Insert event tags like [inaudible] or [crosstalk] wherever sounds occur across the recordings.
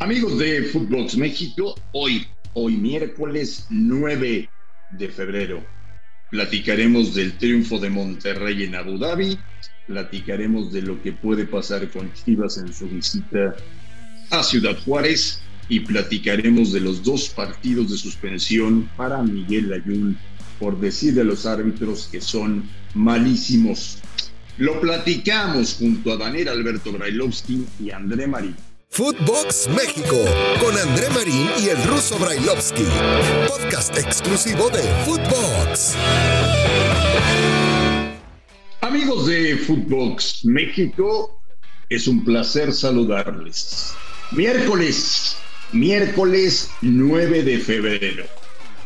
Amigos de Footbox México, hoy, hoy miércoles 9 de febrero, platicaremos del triunfo de Monterrey en Abu Dhabi, platicaremos de lo que puede pasar con Chivas en su visita a Ciudad Juárez y platicaremos de los dos partidos de suspensión para Miguel Ayun por decir de los árbitros que son malísimos. Lo platicamos junto a Daniel Alberto Brailovsky y André Marín. Footbox México con André Marín y el ruso Brailovsky. Podcast exclusivo de Footbox. Amigos de Footbox México, es un placer saludarles. Miércoles, miércoles 9 de febrero.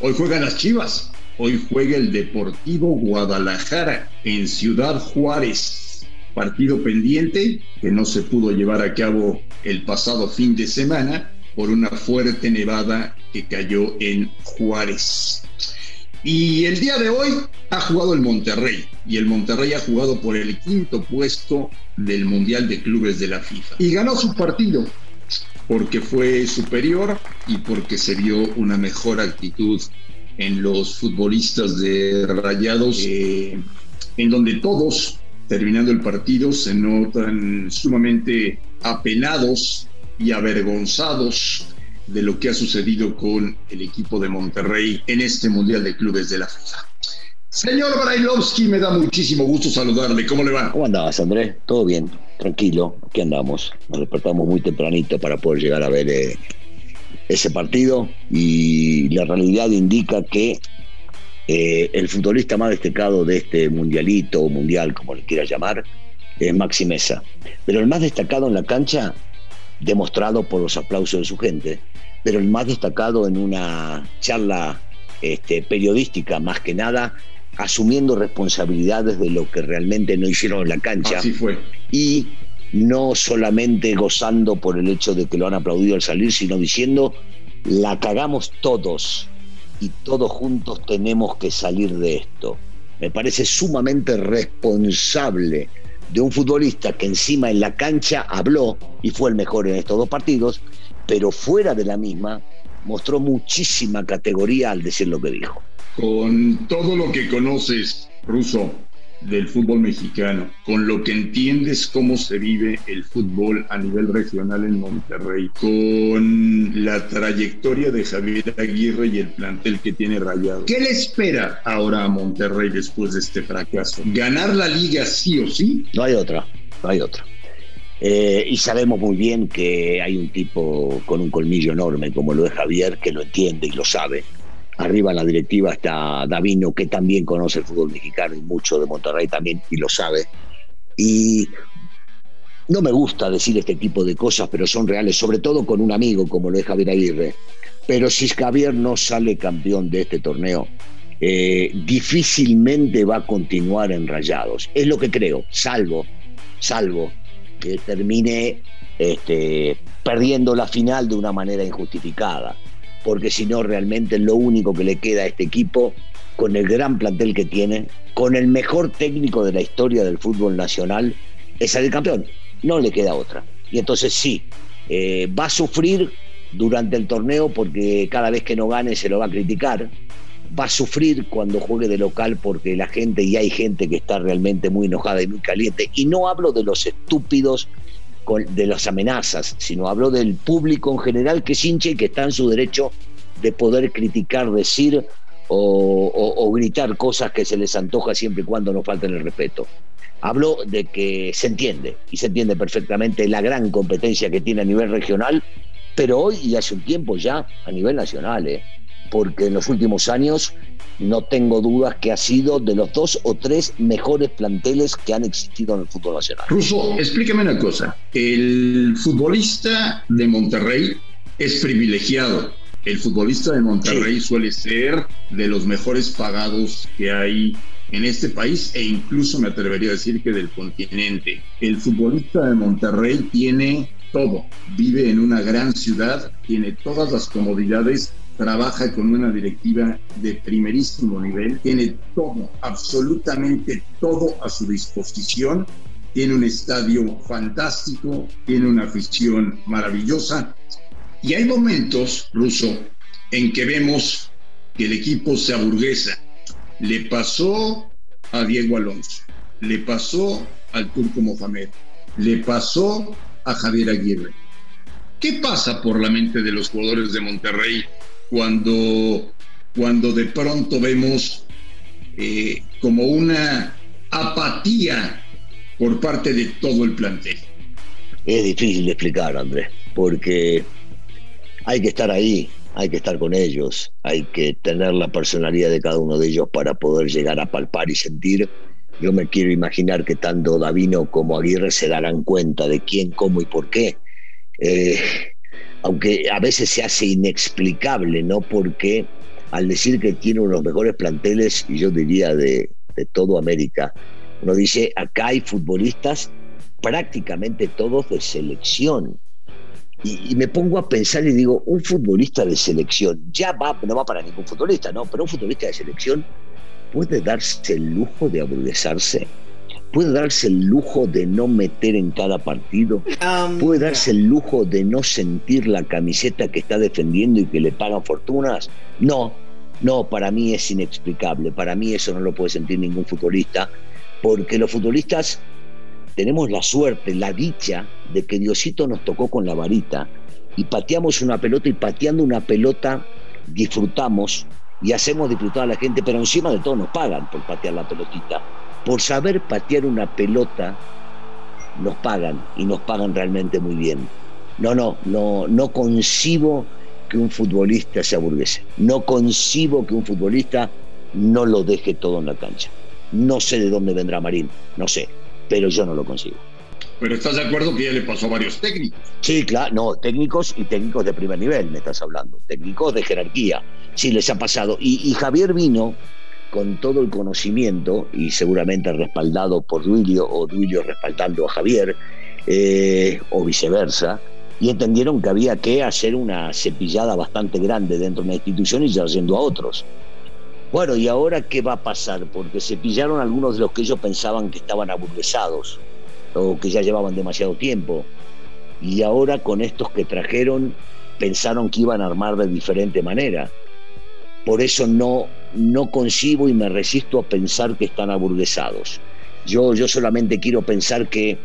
Hoy juegan las Chivas. Hoy juega el Deportivo Guadalajara en Ciudad Juárez partido pendiente que no se pudo llevar a cabo el pasado fin de semana por una fuerte nevada que cayó en Juárez. Y el día de hoy ha jugado el Monterrey y el Monterrey ha jugado por el quinto puesto del Mundial de Clubes de la FIFA. Y ganó su partido porque fue superior y porque se vio una mejor actitud en los futbolistas de Rayados, eh, en donde todos terminando el partido se notan sumamente apenados y avergonzados de lo que ha sucedido con el equipo de Monterrey en este Mundial de Clubes de la FIFA. Señor Brailovsky, me da muchísimo gusto saludarle. ¿Cómo le va? ¿Cómo andabas, Andrés? Todo bien, tranquilo. Aquí andamos. Nos despertamos muy tempranito para poder llegar a ver eh, ese partido y la realidad indica que eh, el futbolista más destacado de este mundialito o mundial, como le quiera llamar, es Maxi Mesa. Pero el más destacado en la cancha, demostrado por los aplausos de su gente, pero el más destacado en una charla este, periodística, más que nada, asumiendo responsabilidades de lo que realmente no hicieron en la cancha. Así fue. Y no solamente gozando por el hecho de que lo han aplaudido al salir, sino diciendo, la cagamos todos y todos juntos tenemos que salir de esto. Me parece sumamente responsable de un futbolista que encima en la cancha habló y fue el mejor en estos dos partidos, pero fuera de la misma mostró muchísima categoría al decir lo que dijo. Con todo lo que conoces, Russo, del fútbol mexicano, con lo que entiendes cómo se vive el fútbol a nivel regional en Monterrey, con la trayectoria de Javier Aguirre y el plantel que tiene Rayado. ¿Qué le espera ahora a Monterrey después de este fracaso? ¿Ganar la liga sí o sí? No hay otra, no hay otra. Eh, y sabemos muy bien que hay un tipo con un colmillo enorme como lo es Javier, que lo entiende y lo sabe Arriba en la directiva está Davino, que también conoce el fútbol mexicano y mucho de Monterrey también, y lo sabe. Y no me gusta decir este tipo de cosas, pero son reales, sobre todo con un amigo como lo es Javier Aguirre. Pero si Javier no sale campeón de este torneo, eh, difícilmente va a continuar en Rayados. Es lo que creo, salvo, salvo que termine este, perdiendo la final de una manera injustificada porque si no realmente lo único que le queda a este equipo, con el gran plantel que tiene, con el mejor técnico de la historia del fútbol nacional, es salir campeón. No le queda otra. Y entonces sí, eh, va a sufrir durante el torneo porque cada vez que no gane se lo va a criticar. Va a sufrir cuando juegue de local porque la gente, y hay gente que está realmente muy enojada y muy caliente. Y no hablo de los estúpidos de las amenazas, sino hablo del público en general que es hincha y que está en su derecho de poder criticar, decir o, gritar cosas que se les antoja siempre y cuando no falten el respeto. Hablo de que se entiende, y se entiende perfectamente la gran competencia que tiene a nivel regional, pero hoy y hace un tiempo ya a nivel nacional, ¿eh? Porque en los últimos años no tengo dudas que ha sido de los dos o tres mejores planteles que han existido en el fútbol nacional. Russo, explíqueme una cosa. El futbolista de Monterrey es privilegiado. El futbolista de Monterrey suele ser de los mejores pagados que hay en este país e incluso me atrevería a decir que del continente. El futbolista de Monterrey tiene todo, vive en una gran ciudad, tiene todas las comodidades trabaja con una directiva de primerísimo nivel, tiene todo, absolutamente todo a su disposición, tiene un estadio fantástico, tiene una afición maravillosa Y hay momentos, Ruso, en que vemos que el equipo se aburguesa. Le pasó a Diego Alonso, le pasó al Turco Mohamed, le pasó a Javier Aguirre. ¿Qué pasa por la mente de los jugadores de Monterrey cuando, cuando de pronto vemos eh, como una apatía por parte de todo el plantel? Es difícil de explicar, Andrés, porque hay que estar ahí, hay que estar con ellos, hay que tener la personalidad de cada uno de ellos para poder llegar a palpar y sentir. Yo me quiero imaginar que tanto Davino como Aguirre se darán cuenta de quién, cómo y por qué. Eh, aunque a veces se hace inexplicable, ¿no? Porque al decir que tiene uno de los mejores planteles, y yo diría de, todo América, uno dice, acá hay futbolistas prácticamente todos de selección. Y, me pongo a pensar y digo, un futbolista de selección, ya va, no va para ningún futbolista, ¿no? Pero un futbolista de selección puede darse el lujo de aburguesarse, puede darse el lujo de no meter en cada partido, um, puede darse el lujo de no sentir la camiseta que está defendiendo y que le pagan fortunas. No, no, para mí es inexplicable, para mí eso no lo puede sentir ningún futbolista, porque los futbolistas tenemos la suerte, la dicha de que Diosito nos tocó con la varita y pateamos una pelota y pateando una pelota disfrutamos y hacemos disfrutar a la gente, pero encima de todo nos pagan por patear la pelotita. Por saber patear una pelota nos pagan y nos pagan realmente muy bien. No, no, no, no concibo que un futbolista se aburguese. No concibo que un futbolista no lo deje todo en la cancha. No sé de dónde vendrá Marín, no sé pero yo no lo consigo. Pero estás de acuerdo que ya le pasó a varios técnicos. Sí, claro, no, técnicos y técnicos de primer nivel, me estás hablando, técnicos de jerarquía, sí les ha pasado. Y, Javier vino con todo el conocimiento y seguramente respaldado por Duilio o Duilio respaldando a Javier eh, o viceversa, y entendieron que había que hacer una cepillada bastante grande dentro de una institución y ya yendo a otros. Bueno, ¿y ahora qué va a pasar? Porque se pillaron algunos de los que ellos pensaban que estaban aburguesados o que ya llevaban demasiado tiempo. Y ahora con estos que trajeron pensaron que iban a armar de diferente manera. Por eso no, no concibo y me resisto a pensar que están aburguesados. Yo, yo solamente quiero pensar que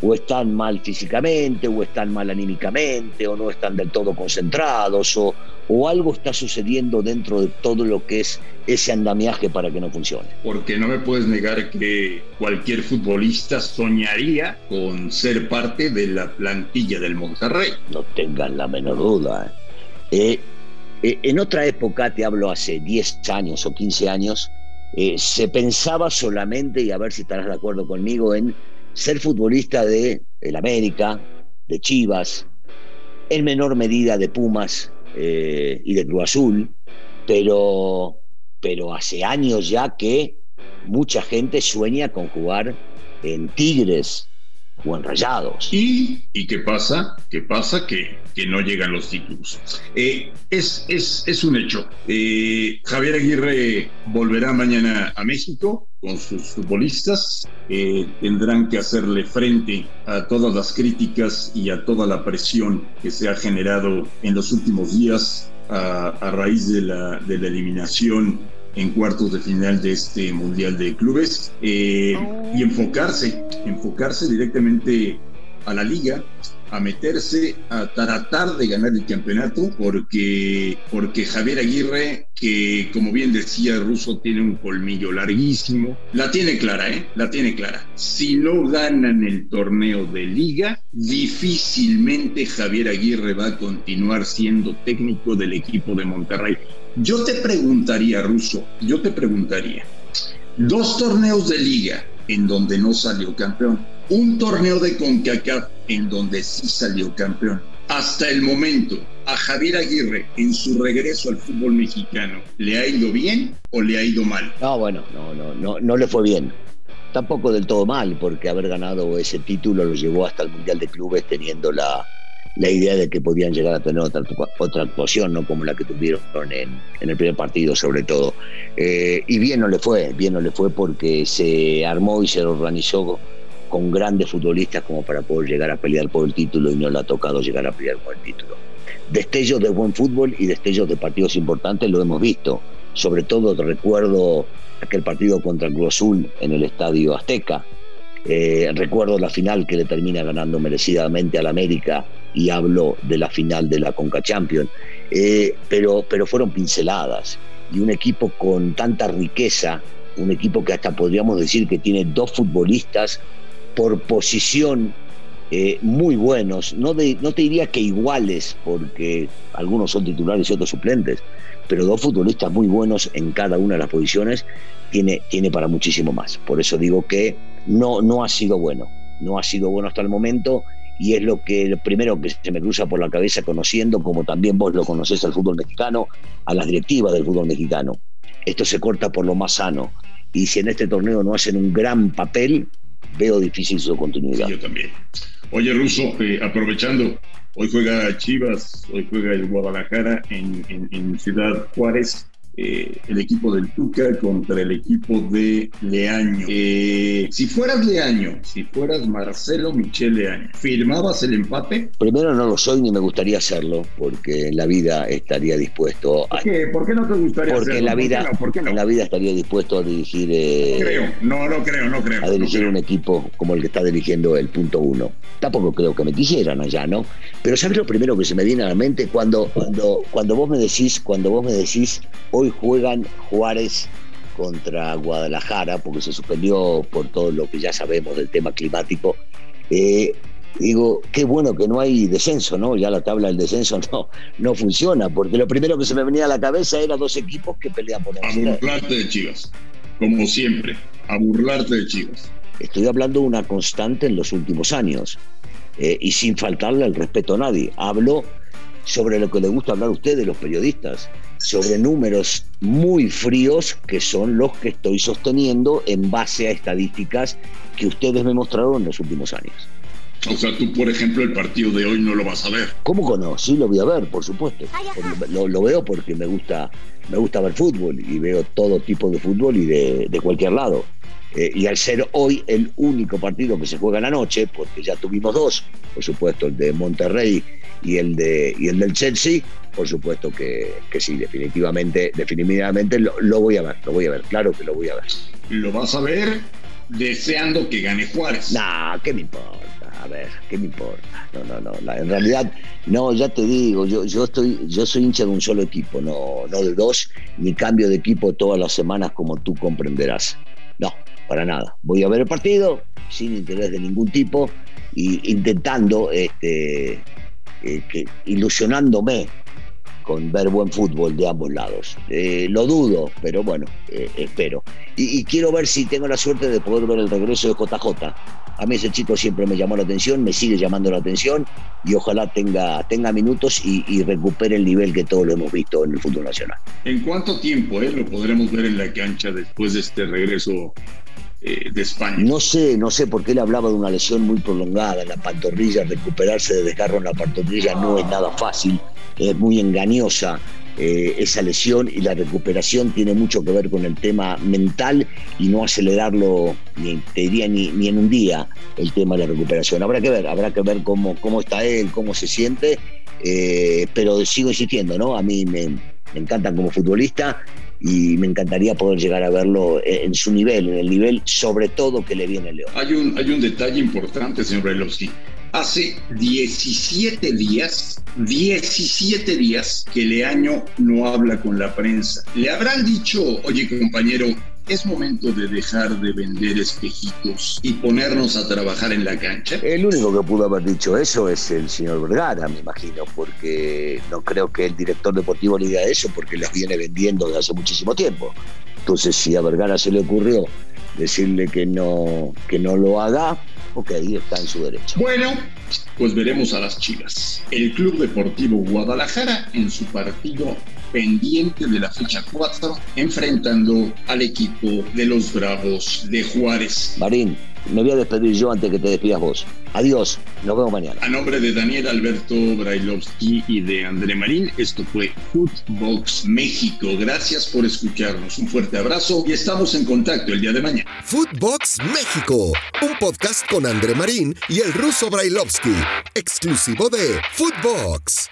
o están mal físicamente, o están mal anímicamente, o no están del todo concentrados, o, o algo está sucediendo dentro de todo lo que es ese andamiaje para que no funcione. Porque no me puedes negar que cualquier futbolista soñaría con ser parte de la plantilla del Monterrey. No tengan la menor duda. ¿eh? Eh, eh, en otra época, te hablo hace 10 años o 15 años, se pensaba solamente, y a ver si estarás de acuerdo conmigo, en ser futbolista de el América, de Chivas, en menor medida de Pumas eh, y de Cruz Azul, pero, pero hace años ya que mucha gente sueña con jugar en Tigres, o. ¿Y, ¿Y qué pasa? ¿Qué pasa? Que, que no llegan los títulos. Eh, es, es, es, un hecho. Eh, Javier Aguirre volverá mañana a México con sus futbolistas. Eh, tendrán que hacerle frente a todas las críticas y a toda la presión que se ha generado en los últimos días a, a raíz de la, de la eliminación en cuartos de final de este Mundial de Clubes eh, y enfocarse, enfocarse directamente a la liga, a meterse, a tratar de ganar el campeonato, porque, porque Javier Aguirre, que como bien decía Russo, tiene un colmillo larguísimo, la tiene clara, ¿eh? La tiene clara. Si no ganan el torneo de liga, difícilmente Javier Aguirre va a continuar siendo técnico del equipo de Monterrey. Yo te preguntaría, Russo, yo te preguntaría, dos torneos de liga en donde no salió campeón, un torneo de CONCACAF en donde sí salió campeón. Hasta el momento, a Javier Aguirre en su regreso al fútbol mexicano, ¿le ha ido bien o le ha ido mal? No, bueno, no, no, no, no le fue bien. Tampoco del todo mal, porque haber ganado ese título lo llevó hasta el Mundial de Clubes teniendo la, la idea de que podían llegar a tener otra, otra actuación, no como la que tuvieron en, en el primer partido, sobre todo. Eh, y bien no le fue, bien no le fue porque se armó y se organizó con grandes futbolistas como para poder llegar a pelear por el título y no le ha tocado llegar a pelear por el título. destellos de buen fútbol y destellos de partidos importantes lo hemos visto. Sobre todo recuerdo aquel partido contra el Cruz Azul en el Estadio Azteca. Eh, recuerdo la final que le termina ganando merecidamente al América y hablo de la final de la Conca Champions. Eh, pero, pero fueron pinceladas y un equipo con tanta riqueza, un equipo que hasta podríamos decir que tiene dos futbolistas por posición eh, muy buenos, no, no te diría que iguales, porque algunos son titulares y otros suplentes, pero dos futbolistas muy buenos en cada una de las posiciones tiene, tiene para muchísimo más. Por eso digo que no, no ha sido bueno, no ha sido bueno hasta el momento y es lo que lo primero que se me cruza por la cabeza conociendo, como también vos lo conocés al fútbol mexicano, a las directivas del fútbol mexicano. Esto se corta por lo más sano y si en este torneo no hacen un gran papel, veo difícil su continuidad. yo también. Oye, Russo, eh, aprovechando, hoy juega Chivas, hoy juega el Guadalajara en Ciudad Juárez. Eh, el equipo del Tuca contra el equipo de Leaño. Eh, si fueras Leaño, si fueras Marcelo Michel Leaño, ¿firmabas el empate? Primero no lo soy ni me gustaría hacerlo, porque en la vida estaría dispuesto a... ¿Por qué, ¿Por qué no te gustaría porque hacerlo? En la, vida, en la vida estaría dispuesto a dirigir... Eh, creo, no, no creo, no creo. A dirigir un equipo como el que está dirigiendo el punto uno. Tampoco creo que me quisieran allá, ¿no? Pero ¿sabes lo primero que se me viene a la mente cuando, cuando, cuando vos me decís, cuando vos me decís, hoy juegan Juárez contra Guadalajara, porque se suspendió por todo lo que ya sabemos del tema climático. Eh, digo, qué bueno que no hay descenso, ¿no? Ya la tabla del descenso [laughs] no, no funciona, porque lo primero que se me venía a la cabeza era dos equipos que pelean por el A burlarte de Chivas, como siempre, a burlarte de Chivas. Estoy hablando de una constante en los últimos años eh, y sin faltarle el respeto a nadie. Hablo sobre lo que le gusta hablar a ustedes, los periodistas, sobre números muy fríos que son los que estoy sosteniendo en base a estadísticas que ustedes me mostraron en los últimos años. O sea, tú, por ejemplo, el partido de hoy no lo vas a ver. ¿Cómo que no? Sí, lo voy a ver, por supuesto. Lo, veo porque me gusta, me gusta ver fútbol y veo todo tipo de fútbol y de, de cualquier lado. Eh, y al ser hoy el único partido que se juega en la noche, porque ya tuvimos dos, por supuesto el de Monterrey y el, de, y el del Chelsea, por supuesto que, que sí, definitivamente, definitivamente lo, lo, voy a ver, lo voy a ver, claro que lo voy a ver. ¿Lo vas a ver deseando que gane Juárez? Nah, ¿qué me importa? A ver, ¿qué me importa? No, no, no. en realidad, no, ya te digo, yo, yo estoy, yo soy hincha de un solo equipo, no, no de dos, ni cambio de equipo todas las semanas como tú comprenderás. No, para nada. Voy a ver el partido sin interés de ningún tipo y intentando, este, eh, ilusionándome con ver buen fútbol de ambos lados. Eh, lo dudo, pero bueno, eh, espero. Y, quiero ver si tengo la suerte de poder ver el regreso de JJ. A mí ese chico siempre me llamó la atención, me sigue llamando la atención y ojalá tenga, tenga minutos y, recupere el nivel que todos lo hemos visto en el fútbol nacional. ¿En cuánto tiempo lo podremos ver en la cancha después de este regreso eh. No sé, no sé por qué él hablaba de una lesión muy prolongada en la pantorrilla, recuperarse de desgarro en la pantorrilla no es nada fácil, es muy engañosa. Eh, esa lesión y la recuperación tiene mucho que ver con el tema mental y no acelerarlo, ni, te diría, ni, ni en un día el tema de la recuperación. Habrá que ver, habrá que ver cómo, cómo está él, cómo se siente, eh, pero sigo insistiendo, ¿no? A mí me, me encanta como futbolista y me encantaría poder llegar a verlo en su nivel, en el nivel sobre todo que le viene León. Hay un, hay un detalle importante, señor Brailovsky. Hace 17 días, 17 días que Leaño no habla con la prensa. Le habrán dicho, oye compañero, es momento de dejar de vender espejitos y ponernos a trabajar en la cancha. El único que pudo haber dicho eso es el señor Vergara, me imagino, porque no creo que el director deportivo le diga eso porque las viene vendiendo desde hace muchísimo tiempo. Entonces, si a Vergara se le ocurrió decirle que no, que no lo haga, ok, está en su derecho. Bueno, pues veremos a las chivas. El Club Deportivo Guadalajara en su partido pendiente de la fecha 4, enfrentando al equipo de los Bravos de Juárez. Marín, me voy a despedir yo antes que te despidas vos. Adiós, nos vemos mañana. A nombre de Daniel Alberto Brailovsky y de André Marín, esto fue Footbox México. Gracias por escucharnos. Un fuerte abrazo y estamos en contacto el día de mañana. Footbox México, un podcast con André Marín y el ruso Brailovsky, exclusivo de Footbox.